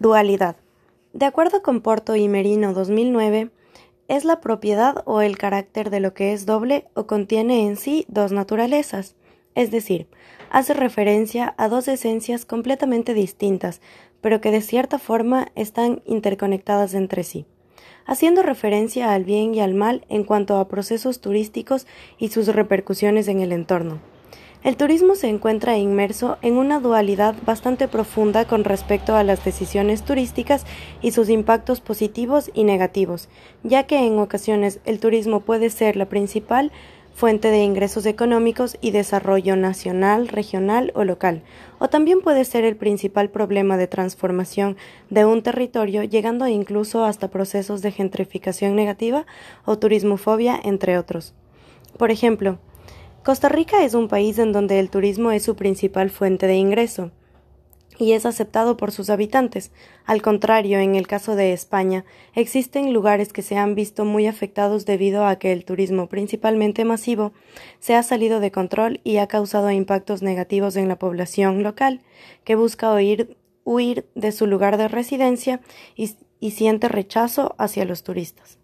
Dualidad. De acuerdo con Porto y Merino 2009, es la propiedad o el carácter de lo que es doble o contiene en sí dos naturalezas, es decir, hace referencia a dos esencias completamente distintas, pero que de cierta forma están interconectadas entre sí, haciendo referencia al bien y al mal en cuanto a procesos turísticos y sus repercusiones en el entorno. El turismo se encuentra inmerso en una dualidad bastante profunda con respecto a las decisiones turísticas y sus impactos positivos y negativos, ya que en ocasiones el turismo puede ser la principal fuente de ingresos económicos y desarrollo nacional, regional o local, o también puede ser el principal problema de transformación de un territorio, llegando incluso hasta procesos de gentrificación negativa o turismofobia, entre otros. Por ejemplo, Costa Rica es un país en donde el turismo es su principal fuente de ingreso y es aceptado por sus habitantes. Al contrario, en el caso de España, existen lugares que se han visto muy afectados debido a que el turismo, principalmente masivo, se ha salido de control y ha causado impactos negativos en la población local, que busca huir, de su lugar de residencia y siente rechazo hacia los turistas.